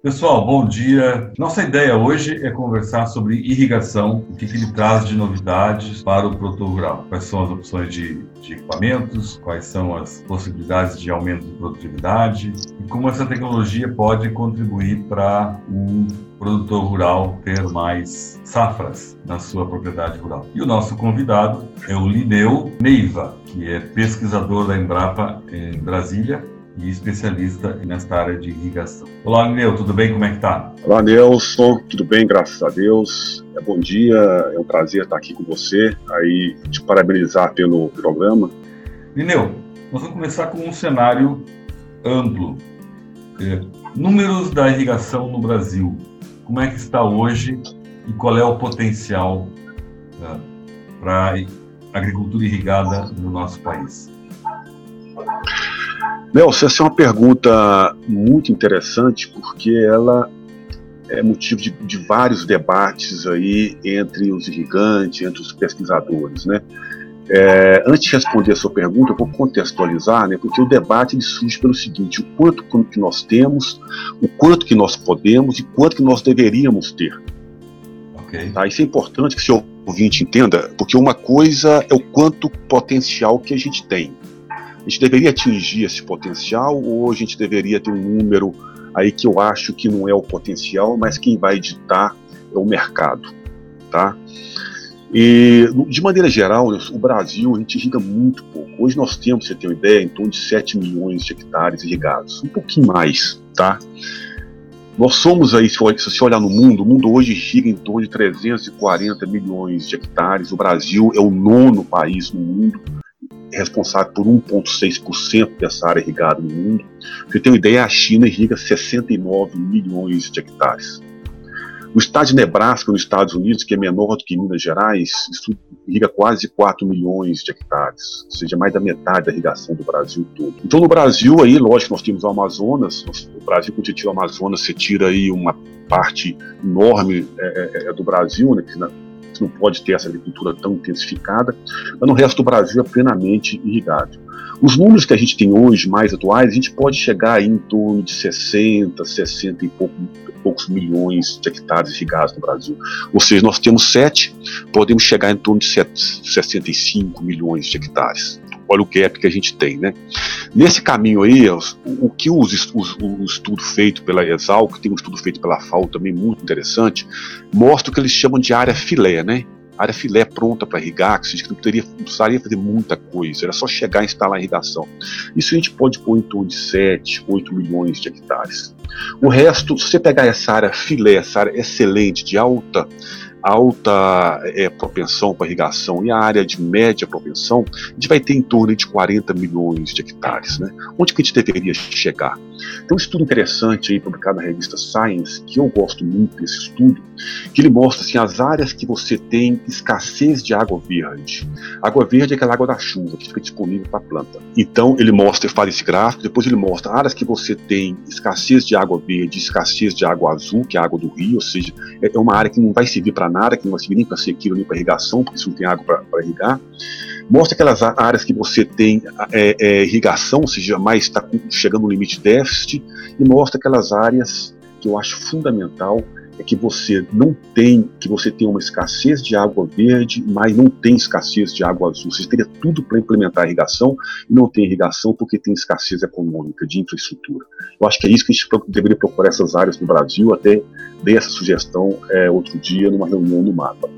Pessoal, bom dia. Nossa ideia hoje é conversar sobre irrigação, o que, ele traz de novidades para o produtor rural. Quais são as opções de, de, equipamentos, quais são as possibilidades de aumento de produtividade e como essa tecnologia pode contribuir para o produtor rural ter mais safras na sua propriedade rural. E o nosso convidado é o Lineu Neiva, que é pesquisador da Embrapa em Brasília e especialista nesta área de irrigação. Olá, Neu, tudo bem? Como é que tá? Olá, Nelson, tudo bem, graças a Deus. É bom dia, é um prazer estar aqui com você, aí te parabenizar pelo programa. Lineu, nós vamos começar com um cenário amplo. É, números da irrigação no Brasil. Como é que está hoje e qual é o potencial né, para agricultura irrigada no nosso país? Nelson, essa é uma pergunta muito interessante porque ela é motivo de, de, vários debates aí entre os irrigantes, entre os pesquisadores, né? É, antes de responder a sua pergunta, eu vou contextualizar, né, porque o debate surge pelo seguinte: o quanto que nós temos, o quanto que nós podemos e quanto que nós deveríamos ter. Okay. Tá? Isso é importante que o seu ouvinte entenda, porque uma coisa é o quanto potencial que a gente tem. A gente deveria atingir esse potencial ou a gente deveria ter um número aí que eu acho que não é o potencial, mas quem vai ditar é o mercado, tá? E, de maneira geral, o Brasil, a gente irriga muito pouco. Hoje nós temos, você tem uma ideia, em torno de 7 milhões de hectares irrigados, um pouquinho mais, tá? Nós somos aí, se você olhar no mundo, o mundo hoje irriga em torno de 340 milhões de hectares. O Brasil é o nono país no mundo responsável por 1,6% dessa área irrigada no mundo. Você tem uma ideia, a China irriga 69 milhões de hectares. O estado de Nebraska, nos Estados Unidos, que é menor do que Minas Gerais, irriga quase 4 milhões de hectares, ou seja, mais da metade da irrigação do Brasil todo. Então, no Brasil, aí, lógico, nós temos o Amazonas, o Brasil, quando você tira o Amazonas, você tira aí uma parte enorme é, é, é do Brasil, né, que na, que não pode ter essa agricultura tão intensificada, mas no resto do Brasil é plenamente irrigado. Os números que a gente tem hoje, mais atuais, a gente pode chegar em torno de 60, 60 e pouco, poucos milhões de hectares irrigados no Brasil. Ou seja, nós temos 7, podemos chegar em torno de 65 milhões de hectares olha o gap que a gente tem, né? Nesse caminho aí, o, o que o estudo feito pela Exal, que tem um estudo feito pela FAO também muito interessante, mostra o que eles chamam de área filé, né? área filé pronta para irrigar, que não, teria, não precisaria fazer muita coisa, era só chegar e instalar a irrigação. Isso a gente pode pôr em torno de 7, 8 milhões de hectares. O resto, se você pegar essa área filé, essa área excelente, de alta alta é, propensão para irrigação e a área de média propensão, a gente vai ter em torno de 40 milhões de hectares. Né? Onde que a gente deveria chegar? Tem um estudo interessante aí, publicado na revista Science, que eu gosto muito desse estudo, que ele mostra assim, as áreas que você tem escassez de água verde. Água verde é aquela água da chuva que fica disponível para a planta. Então ele mostra, faz esse gráfico, depois ele mostra áreas que você tem escassez de água verde, escassez de água azul, que é a água do rio, ou seja, é uma área que não vai servir para nada, que não para sequeiro nem para irrigação, porque isso não tem água para irrigar. Mostra aquelas áreas que você tem é, é, irrigação, ou seja, mais está chegando no limite déficit, e mostra aquelas áreas que eu acho fundamental é que você não tem, que você tem uma escassez de água verde, mas não tem escassez de água azul. Você teria tudo para implementar a irrigação e não tem irrigação porque tem escassez econômica de infraestrutura. Eu acho que é isso que a gente deveria procurar essas áreas no Brasil, até dei essa sugestão é, outro dia numa reunião no mapa.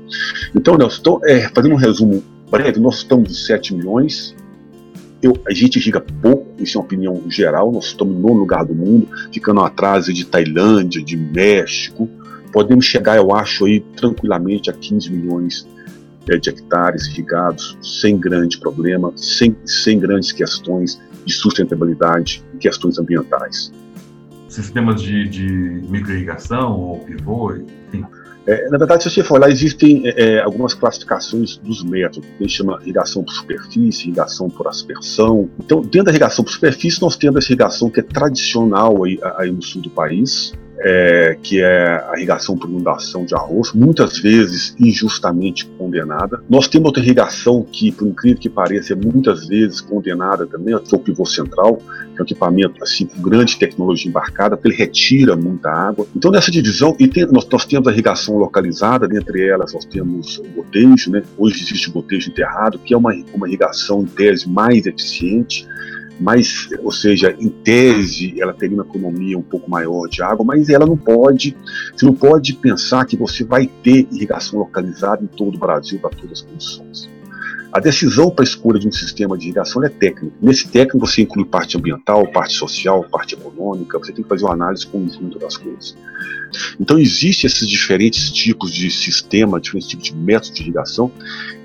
Então, Nelson, então, é, fazendo um resumo breve, nós estamos em 7 milhões. Eu, a gente irriga pouco, isso é uma opinião geral. Nós estamos no lugar do mundo, ficando atrás de Tailândia, de México. Podemos chegar, eu acho, aí tranquilamente a 15 milhões é, de hectares irrigados, sem grande problema, sem, sem grandes questões de sustentabilidade e questões ambientais. Sistemas de, de microirrigação ou pivô, enfim, é, na verdade, se você for olhar, existem é, é, algumas classificações dos métodos. A gente chama irrigação por superfície, irrigação por aspersão. Então, dentro da irrigação por superfície, nós temos essa irrigação que é tradicional aí, aí no sul do país, é, que é a irrigação por inundação de arroz, muitas vezes injustamente condenada. Nós temos outra irrigação que, por incrível que pareça, é muitas vezes condenada também, que é o pivô central, que é um equipamento assim, com grande tecnologia embarcada, porque ele retira muita água. Então, nessa divisão, e tem, nós, nós, temos a irrigação localizada, dentre elas nós temos o gotejo, né? hoje existe o gotejo enterrado, que é uma, uma irrigação, em tese, mais eficiente, mas, ou seja, em tese, ela teria uma economia um pouco maior de água, mas ela não pode, você não pode pensar que você vai ter irrigação localizada em todo o Brasil para todas as condições. A decisão para a escolha de um sistema de irrigação é técnica. Nesse técnico você inclui parte ambiental, parte social, parte econômica, você tem que fazer uma análise conjunta das coisas. Então existem esses diferentes tipos de sistema, diferentes tipos de métodos de irrigação,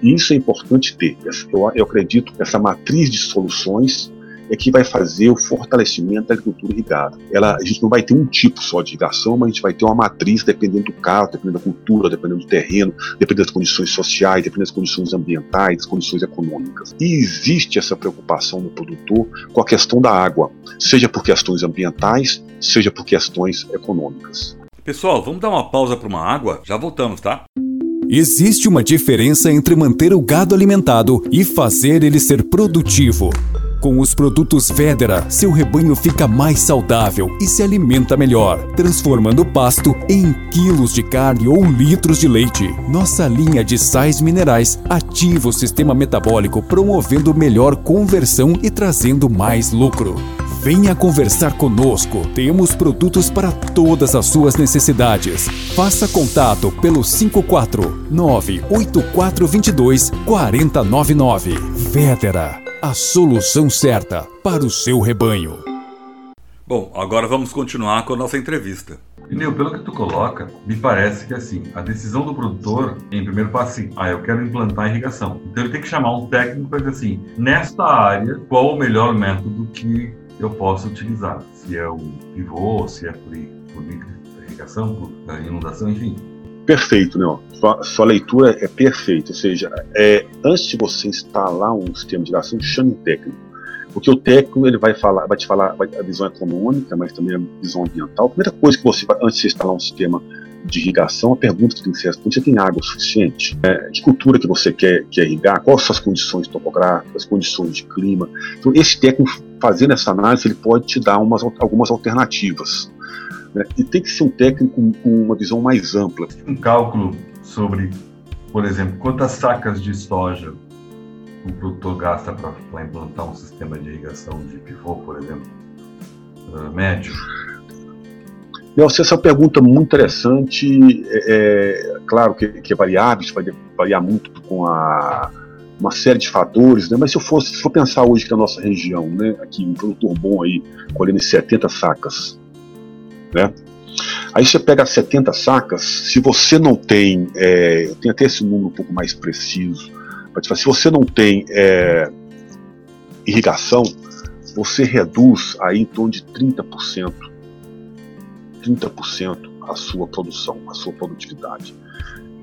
e isso é importante ter. Eu, eu acredito que essa matriz de soluções é que vai fazer o fortalecimento da agricultura irrigada. Ela, a gente não vai ter um tipo só de irrigação, mas a gente vai ter uma matriz dependendo do caso, dependendo da cultura, dependendo do terreno, dependendo das condições sociais, dependendo das condições ambientais, das condições econômicas. E existe essa preocupação no produtor com a questão da água, seja por questões ambientais, seja por questões econômicas. Pessoal, vamos dar uma pausa para uma água? Já voltamos, tá? Existe uma diferença entre manter o gado alimentado e fazer ele ser produtivo. Com os produtos Vedera, seu rebanho fica mais saudável e se alimenta melhor, transformando o pasto em quilos de carne ou litros de leite. Nossa linha de sais minerais ativa o sistema metabólico, promovendo melhor conversão e trazendo mais lucro. Venha conversar conosco. Temos produtos para todas as suas necessidades. Faça contato pelo 549 8422 4099. Vedera a solução certa para o seu rebanho. Bom, agora vamos continuar com a nossa entrevista. Nil, pelo que tu coloca, me parece que assim, a decisão do produtor, em primeiro passo, assim, ah, eu quero implantar irrigação. Então ele tem que chamar um técnico para dizer assim, nesta área, qual o melhor método que eu posso utilizar? Se é o pivô, se é por, por irrigação, por inundação, enfim. Perfeito, né? Sua, sua, leitura é perfeita. Ou seja, é, antes de você instalar um sistema de irrigação, chame um técnico. Porque o técnico ele vai falar, vai te falar vai, a visão econômica, mas também a visão ambiental. A primeira coisa que você antes de instalar um sistema de irrigação, a pergunta que tem que ser você tem água suficiente? É, que cultura que você quer, quer irrigar? Quais são as condições topográficas, as condições de clima? Então, esse técnico, fazendo essa análise, ele pode te dar umas, algumas alternativas. Né? E tem que ser um técnico com uma visão mais ampla. Um cálculo sobre, por exemplo, quantas sacas de soja o produtor gasta para implantar um sistema de irrigação de pivô, por exemplo, uh, médio? Essa é uma pergunta muito interessante. É, é claro que, que é variável, isso vai variar muito com a, uma série de fatores, né? mas se eu fosse, se for pensar hoje que a nossa região, né, aqui um produtor bom aí, colhendo 70 sacas né? Aí você pega 70 sacas, se você não tem, é, eu tenho até esse número um pouco mais preciso, mas se você não tem é, irrigação, você reduz aí em torno de 30%, 30% a sua produção, a sua produtividade.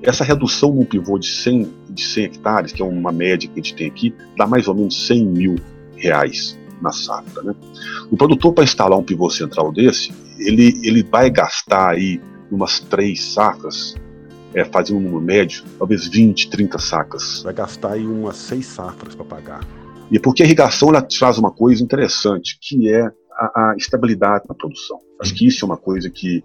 Essa redução num pivô de 100, de 100 hectares, que é uma média que a gente tem aqui, dá mais ou menos 100 mil reais na safra. Né? O produtor, para instalar um pivô central desse, ele, ele vai gastar aí umas três sacas, é, fazendo um número médio, talvez 20, 30 sacas. Vai gastar aí umas seis safras para pagar. E porque a irrigação ela traz uma coisa interessante, que é a, a, estabilidade na produção. Acho que isso é uma coisa que,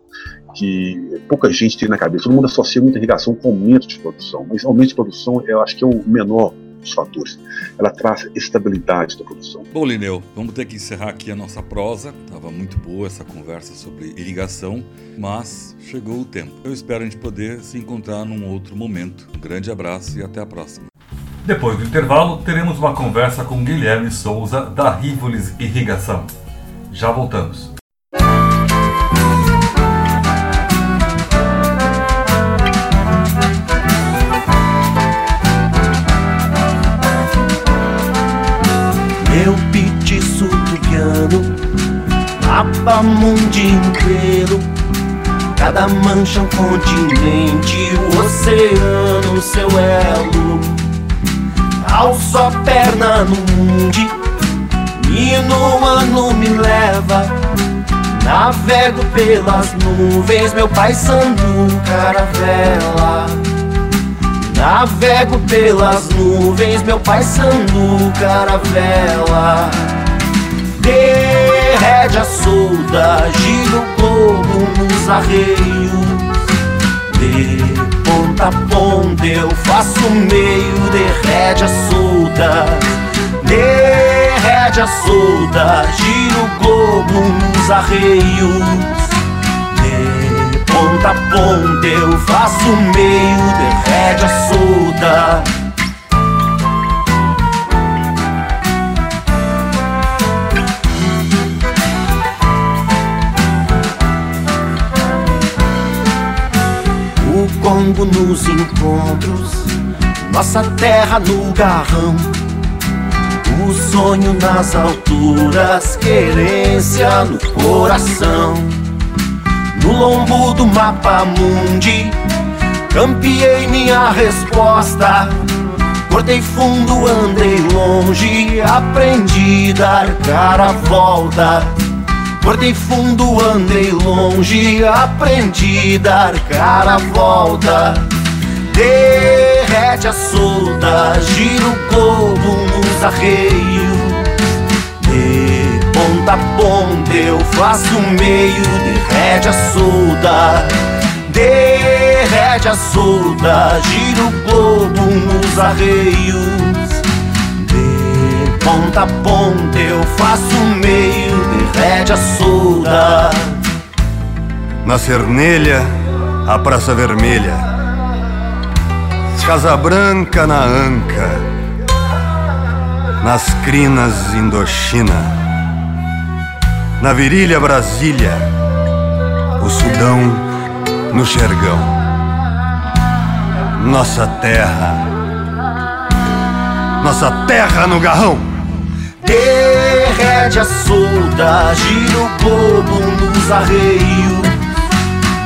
que pouca gente tem na cabeça. Todo mundo associa muita irrigação com aumento de produção, mas aumento de produção eu acho que é o menor dos fatores. Ela traz estabilidade da produção. Bom, Lineu, vamos ter que encerrar aqui a nossa prosa. Estava muito boa essa conversa sobre irrigação, mas chegou o tempo. Eu espero a gente poder se encontrar num outro momento. Um grande abraço e até a próxima. Depois do intervalo, teremos uma conversa com Guilherme Souza, da Rivolis Irrigação. Já voltamos. Mapa mundo inteiro. Cada mancha um continente. O oceano, seu elo. Alço a perna no mundo E no ano me leva. Navego pelas nuvens, meu pai sandu caravela. Navego pelas nuvens, meu pai sandu caravela. Derrede a solda, gira o globo nos arreios. De ponta a ponta eu faço meio, derrede a solda. Derrede a solda, gira o globo nos arreios. De ponta a ponta eu faço meio, derrede a solda. O Congo nos encontros, nossa terra no garrão. O sonho nas alturas, querência no coração. No lombo do mapa mundi, campeei minha resposta. Cortei fundo, andei longe, aprendi dar cara a volta. Cortei fundo, andei longe, aprendi dar cara a volta. Derrete a solda, gira o globo nos arreios. De ponta a ponta eu faço meio, derrete a solda. Derrete a solda, gira o globo nos arreios. De ponta a ponta eu faço meio, derrete a solda. Na Cernelha, a Praça Vermelha. Casa Branca na Anca. Nas crinas Indochina. Na virilha Brasília. O Sudão no Xergão. Nossa terra. Nossa terra no garrão. Derrete a solda, gira o globo nos arreios.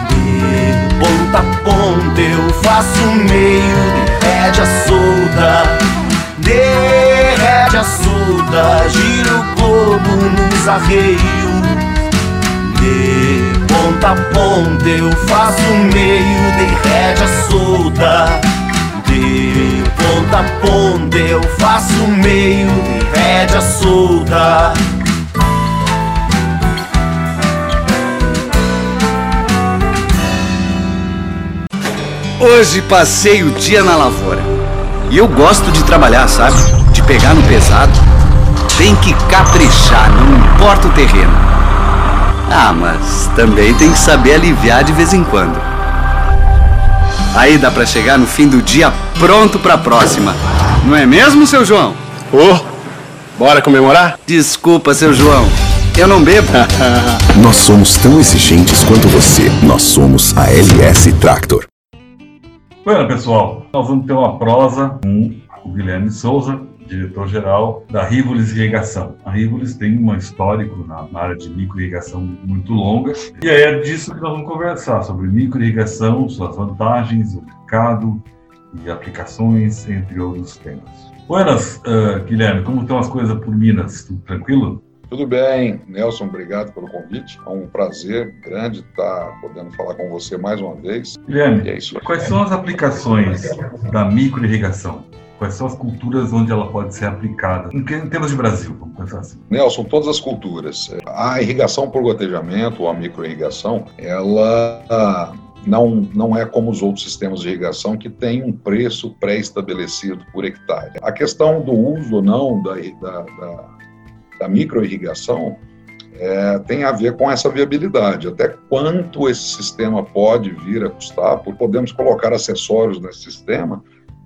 De ponta a ponta eu faço meio, derrete a solda. Derrete a solda, gira o globo nos arreios. De ponta a ponta eu faço meio, derrete a solda. De ponta a ponta eu faço meio, derrete a solda. Hoje passei o dia na lavoura. E eu gosto de trabalhar, sabe? De pegar no pesado. Tem que caprichar, não importa o terreno. Ah, mas também tem que saber aliviar de vez em quando. Aí dá pra chegar no fim do dia pronto pra próxima. Não é mesmo, seu João? Ô, bora comemorar? Desculpa, seu João. Eu não bebo. Nós somos tão exigentes quanto você. Nós somos a LS Tractor. Bueno, pessoal, nós vamos ter uma prosa com o Guilherme Souza, diretor-geral da Rivolis Irrigação. A Rivolis tem um histórico na área de microirrigação muito longa, e aí é disso que nós vamos conversar, sobre microirrigação, suas vantagens, o mercado e aplicações, entre outros temas. Buenas, uh, Guilherme, como estão as coisas por Minas? Tudo tranquilo? Tudo bem, Nelson, obrigado pelo convite. É um prazer grande estar podendo falar com você mais uma vez. Guilherme, é isso quais são as aplicações da microirrigação? Quais são as culturas onde ela pode ser aplicada? Em termos de Brasil, vamos pensar assim. Nelson, todas as culturas. A irrigação por gotejamento ou a microirrigação, ela não, não é como os outros sistemas de irrigação que tem um preço pré-estabelecido por hectare. A questão do uso ou não da, da, da, da microirrigação é, tem a ver com essa viabilidade, até quanto esse sistema pode vir a custar, porque podemos colocar acessórios nesse sistema,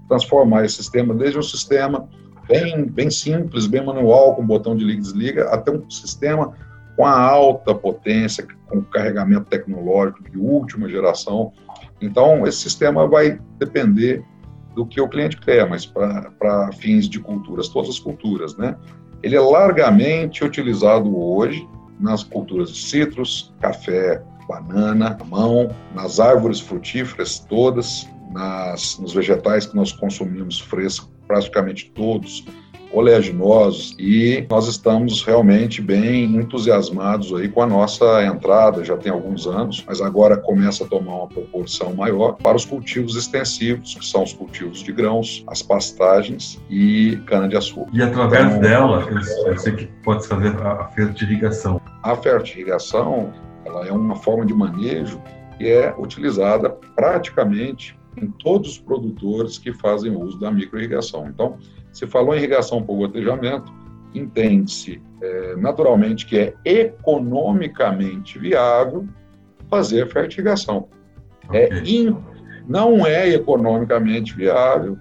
transformar esse sistema desde um sistema bem, bem simples, bem manual, com botão de liga e desliga, até um sistema com a alta potência, com carregamento tecnológico de última geração. Então, esse sistema vai depender do que o cliente quer, mas para fins de culturas, todas as culturas, né? Ele é largamente utilizado hoje nas culturas de citros, café, banana, mamão, nas árvores frutíferas todas, nas, nos vegetais que nós consumimos fresco, praticamente todos oleaginosos e nós estamos realmente bem entusiasmados aí com a nossa entrada, já tem alguns anos, mas agora começa a tomar uma proporção maior para os cultivos extensivos, que são os cultivos de grãos, as pastagens e cana-de-açúcar. E através então, dela, eu sei que pode fazer a fertirrigação. A fertirrigação, ela é uma forma de manejo que é utilizada praticamente em todos os produtores que fazem uso da microirrigação. Então, se falou em irrigação por gotejamento, entende-se é, naturalmente que é economicamente viável fazer a fertigação. É okay. É in, não é economicamente viável,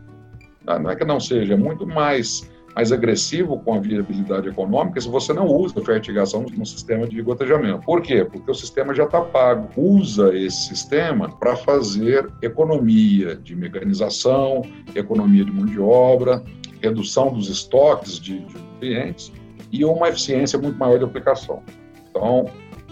ah, não é que não seja, é muito mais, mais agressivo com a viabilidade econômica se você não usa fertigação no sistema de gotejamento. Por quê? Porque o sistema já está pago. Usa esse sistema para fazer economia de mecanização, economia de mão de obra, redução dos estoques de, de nutrientes e uma eficiência muito maior de aplicação. Então,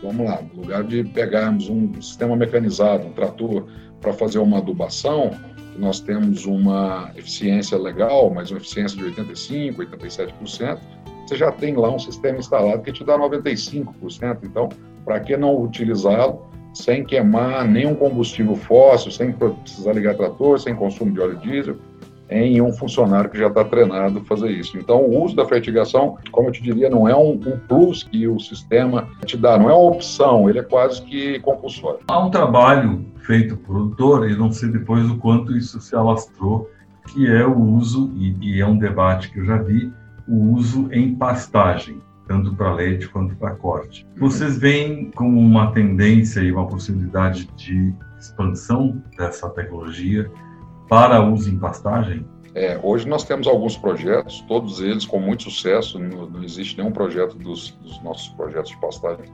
vamos lá, no lugar de pegarmos um sistema mecanizado, um trator, para fazer uma adubação, nós temos uma eficiência legal, mas uma eficiência de 85%, 87%, você já tem lá um sistema instalado que te dá 95%. Então, para que não utilizá-lo sem queimar nenhum combustível fóssil, sem precisar ligar trator, sem consumo de óleo diesel, em um funcionário que já está treinado fazer isso. Então, o uso da fertigação, como eu te diria, não é um, um, plus que o sistema te dá, não é uma opção, ele é quase que compulsório. Há um trabalho feito por produtor, e não sei depois o quanto isso se alastrou, que é o uso, e, e é um debate que eu já vi, o uso em pastagem tanto para leite quanto para corte. Vocês veem como uma tendência e uma possibilidade de expansão dessa tecnologia para uso em pastagem? É, hoje nós temos alguns projetos, todos eles com muito sucesso. Não, não existe nenhum projeto dos, dos, nossos projetos de pastagem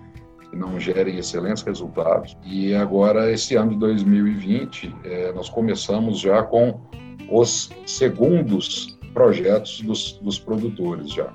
que não gerem excelentes resultados. E agora, esse ano de 2020, é, nós começamos já com os segundos projetos dos, dos produtores já.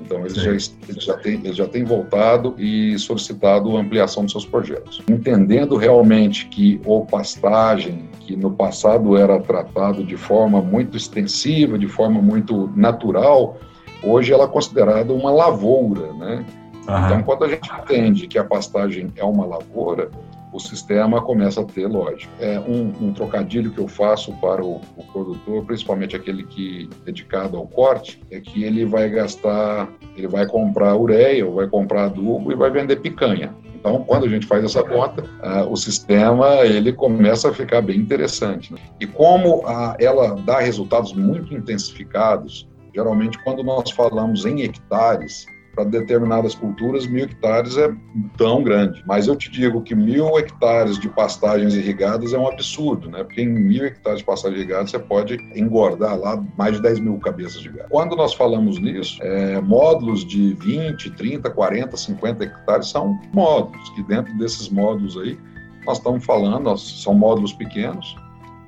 Então, eles já, eles, já têm, eles já têm voltado e solicitado ampliação dos seus projetos. Entendendo realmente que o pastagem, que no passado era tratado de forma muito extensiva, de forma muito natural, hoje ela é considerada uma lavoura, né? Uhum. Então, quando a gente entende que a pastagem é uma lavoura, o sistema começa a ter lógica. É um, um trocadilho que eu faço para o, o, produtor, principalmente aquele que é dedicado ao corte, é que ele vai gastar, ele vai comprar ureia, ou vai comprar adubo e vai vender picanha. Então, quando a gente faz essa conta, uh, o sistema ele começa a ficar bem interessante. Né? E como uh, ela dá resultados muito intensificados, geralmente quando nós falamos em hectares, para determinadas culturas, mil hectares é tão grande. Mas eu te digo que mil hectares de pastagens irrigadas é um absurdo, né? Porque em mil hectares de pastagens irrigadas você pode engordar lá mais de 10 mil cabeças de gado. Quando nós falamos nisso, é, módulos de 20, 30, 40, 50 hectares são módulos, que dentro desses módulos aí, nós estamos falando, são módulos pequenos,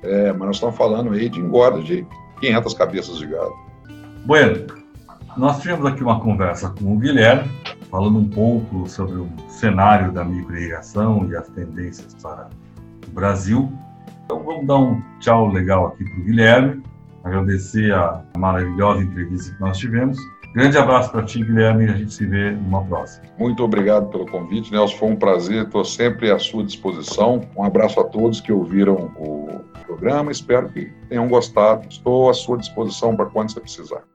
é, mas nós estamos falando aí de engorda de 500 cabeças de gado. Bueno, nós tivemos aqui uma conversa com o Guilherme, falando um pouco sobre o cenário da microirrigação e as tendências para o Brasil. Então vamos dar um tchau legal aqui para o Guilherme, agradecer a maravilhosa entrevista que nós tivemos. Grande abraço para ti, Guilherme, e a gente se vê numa próxima. Muito obrigado pelo convite, Nelson. Foi um prazer, estou sempre à sua disposição. Um abraço a todos que ouviram o programa, espero que tenham gostado. Estou à sua disposição para quando você precisar.